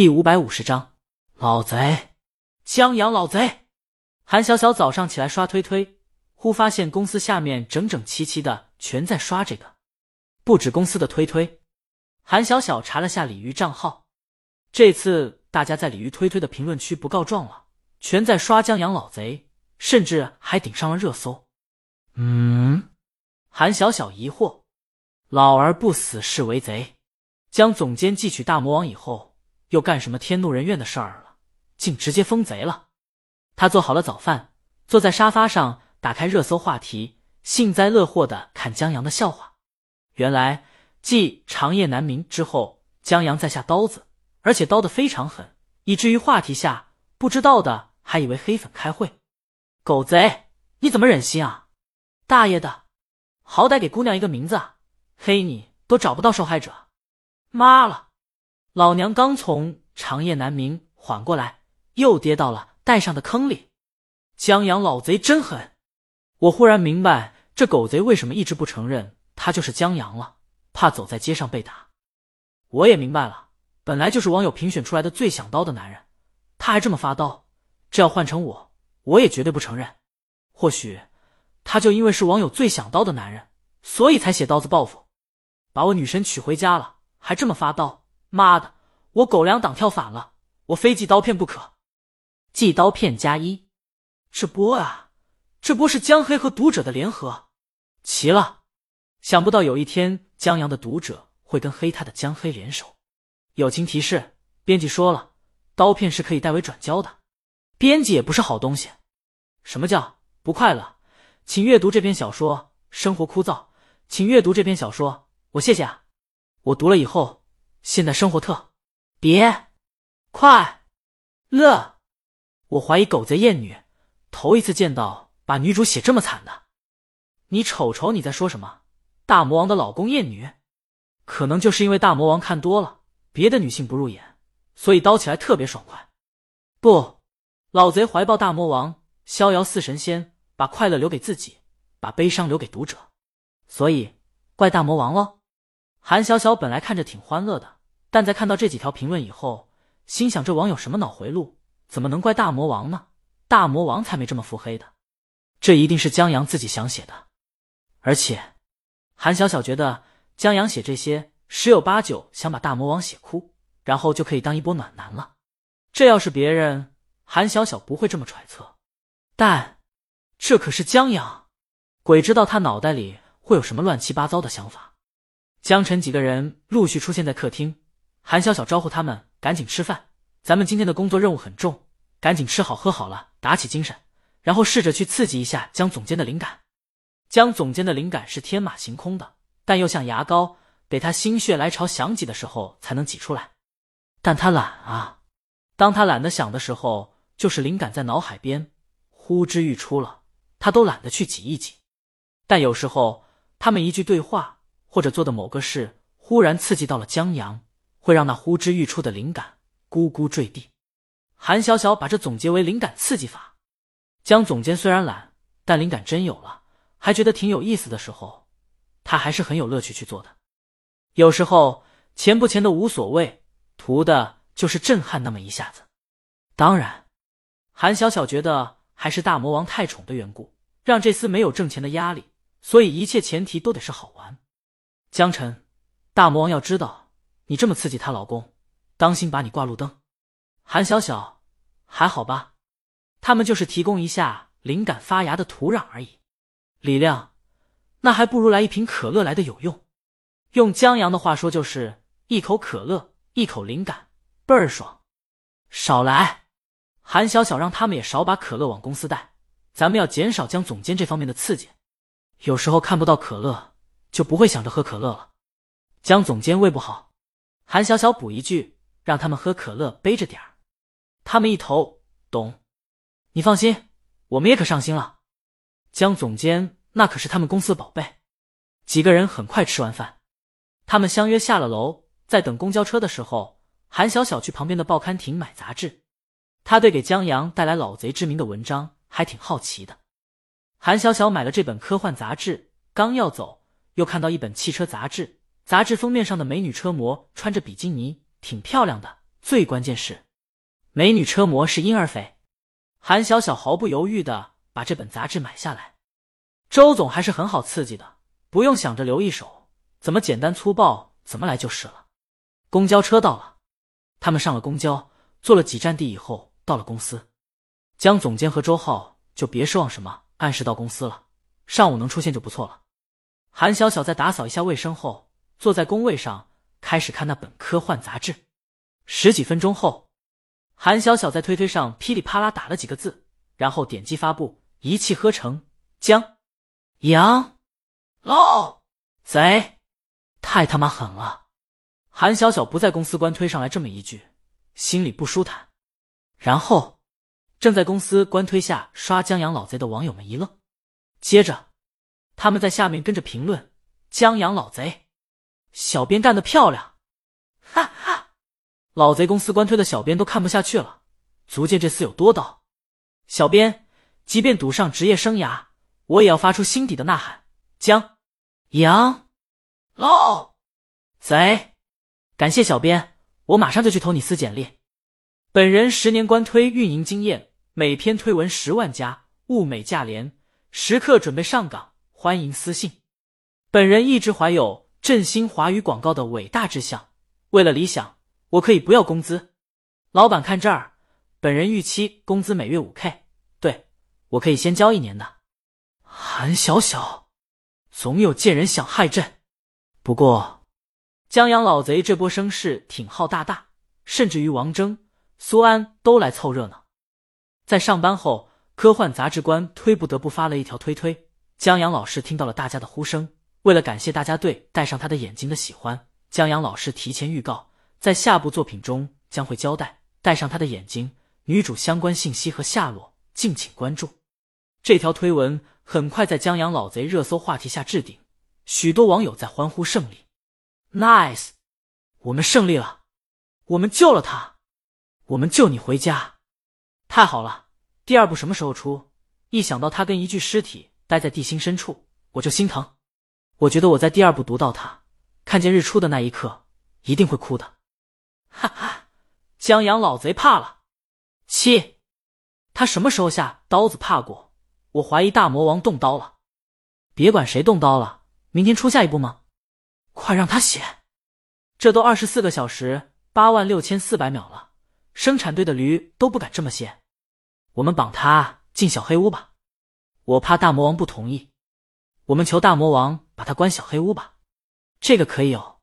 第五百五十章，老贼，江阳老贼。韩小小早上起来刷推推，忽发现公司下面整整齐齐的全在刷这个，不止公司的推推。韩小小查了下鲤鱼账号，这次大家在鲤鱼推推的评论区不告状了，全在刷江阳老贼，甚至还顶上了热搜。嗯，韩小小疑惑：老而不死是为贼？将总监寄取大魔王以后。又干什么天怒人怨的事儿了？竟直接封贼了！他做好了早饭，坐在沙发上，打开热搜话题，幸灾乐祸的看江阳的笑话。原来继长夜难明之后，江阳在下刀子，而且刀的非常狠，以至于话题下不知道的还以为黑粉开会。狗贼，你怎么忍心啊？大爷的，好歹给姑娘一个名字啊！黑你都找不到受害者，妈了！老娘刚从长夜难明缓过来，又跌到了带上的坑里。江阳老贼真狠！我忽然明白这狗贼为什么一直不承认他就是江阳了，怕走在街上被打。我也明白了，本来就是网友评选出来的最想刀的男人，他还这么发刀，这要换成我，我也绝对不承认。或许他就因为是网友最想刀的男人，所以才写刀子报复，把我女神娶回家了，还这么发刀。妈的！我狗粮党跳反了，我非寄刀片不可。寄刀片加一，这波啊，这波是江黑和读者的联合，齐了！想不到有一天江阳的读者会跟黑他的江黑联手。友情提示：编辑说了，刀片是可以代为转交的。编辑也不是好东西。什么叫不快乐？请阅读这篇小说。生活枯燥，请阅读这篇小说。我谢谢啊，我读了以后。现在生活特别快乐，我怀疑狗贼艳女，头一次见到把女主写这么惨的。你瞅瞅你在说什么？大魔王的老公艳女，可能就是因为大魔王看多了别的女性不入眼，所以刀起来特别爽快。不，老贼怀抱大魔王，逍遥似神仙，把快乐留给自己，把悲伤留给读者，所以怪大魔王喽。韩小小本来看着挺欢乐的，但在看到这几条评论以后，心想：这网友什么脑回路？怎么能怪大魔王呢？大魔王才没这么腹黑的，这一定是江阳自己想写的。而且，韩小小觉得江阳写这些十有八九想把大魔王写哭，然后就可以当一波暖男了。这要是别人，韩小小不会这么揣测。但这可是江阳，鬼知道他脑袋里会有什么乱七八糟的想法。江晨几个人陆续出现在客厅，韩小小招呼他们赶紧吃饭。咱们今天的工作任务很重，赶紧吃好喝好了，打起精神，然后试着去刺激一下江总监的灵感。江总监的灵感是天马行空的，但又像牙膏，得他心血来潮想挤的时候才能挤出来。但他懒啊，当他懒得想的时候，就是灵感在脑海边呼之欲出了，他都懒得去挤一挤。但有时候他们一句对话。或者做的某个事忽然刺激到了江阳，会让那呼之欲出的灵感咕咕坠地。韩小小把这总结为灵感刺激法。江总监虽然懒，但灵感真有了，还觉得挺有意思的时候，他还是很有乐趣去做的。有时候钱不钱的无所谓，图的就是震撼那么一下子。当然，韩小小觉得还是大魔王太宠的缘故，让这厮没有挣钱的压力，所以一切前提都得是好玩。江晨，大魔王要知道你这么刺激她老公，当心把你挂路灯。韩小小，还好吧？他们就是提供一下灵感发芽的土壤而已。李亮，那还不如来一瓶可乐来的有用。用江阳的话说，就是一口可乐，一口灵感，倍儿爽。少来，韩小小让他们也少把可乐往公司带，咱们要减少江总监这方面的刺激。有时候看不到可乐。就不会想着喝可乐了。江总监胃不好，韩小小补一句，让他们喝可乐背着点儿。他们一头懂。你放心，我们也可上心了。江总监那可是他们公司的宝贝。几个人很快吃完饭，他们相约下了楼，在等公交车的时候，韩小小去旁边的报刊亭买杂志。他对给江阳带来老贼之名的文章还挺好奇的。韩小小买了这本科幻杂志，刚要走。又看到一本汽车杂志，杂志封面上的美女车模穿着比基尼，挺漂亮的，最关键是，美女车模是婴儿肥。韩小小毫不犹豫的把这本杂志买下来。周总还是很好刺激的，不用想着留一手，怎么简单粗暴怎么来就是了。公交车到了，他们上了公交，坐了几站地以后到了公司。江总监和周浩就别奢望什么按时到公司了，上午能出现就不错了。韩小小在打扫一下卫生后，坐在工位上开始看那本科幻杂志。十几分钟后，韩小小在推推上噼里啪啦打了几个字，然后点击发布，一气呵成。江阳老贼，太他妈狠了！韩小小不在公司官推上来这么一句，心里不舒坦。然后，正在公司官推下刷江阳老贼的网友们一愣，接着他们在下面跟着评论：“江阳老贼，小编干得漂亮！”哈哈。老贼公司官推的小编都看不下去了，足见这厮有多刀。小编即便赌上职业生涯，我也要发出心底的呐喊：江阳老贼！感谢小编，我马上就去投你私简历。本人十年官推运营经验，每篇推文十万加，物美价廉，时刻准备上岗，欢迎私信。本人一直怀有振兴华语广告的伟大志向，为了理想。我可以不要工资，老板看这儿，本人预期工资每月五 K，对我可以先交一年的。韩小小，总有贱人想害朕。不过江阳老贼这波声势挺浩大大，甚至于王峥、苏安都来凑热闹。在上班后，科幻杂志官推不得不发了一条推推。江阳老师听到了大家的呼声，为了感谢大家对戴上他的眼睛的喜欢，江阳老师提前预告。在下部作品中将会交代戴上他的眼睛女主相关信息和下落，敬请关注。这条推文很快在江阳老贼热搜话题下置顶，许多网友在欢呼胜利，nice，我们胜利了，我们救了他，我们救你回家，太好了！第二部什么时候出？一想到他跟一具尸体待在地心深处，我就心疼。我觉得我在第二部读到他看见日出的那一刻，一定会哭的。哈哈，江阳老贼怕了。七，他什么时候下刀子怕过？我怀疑大魔王动刀了。别管谁动刀了，明天出下一步吗？快让他写。这都二十四个小时八万六千四百秒了，生产队的驴都不敢这么写。我们绑他进小黑屋吧。我怕大魔王不同意。我们求大魔王把他关小黑屋吧。这个可以有。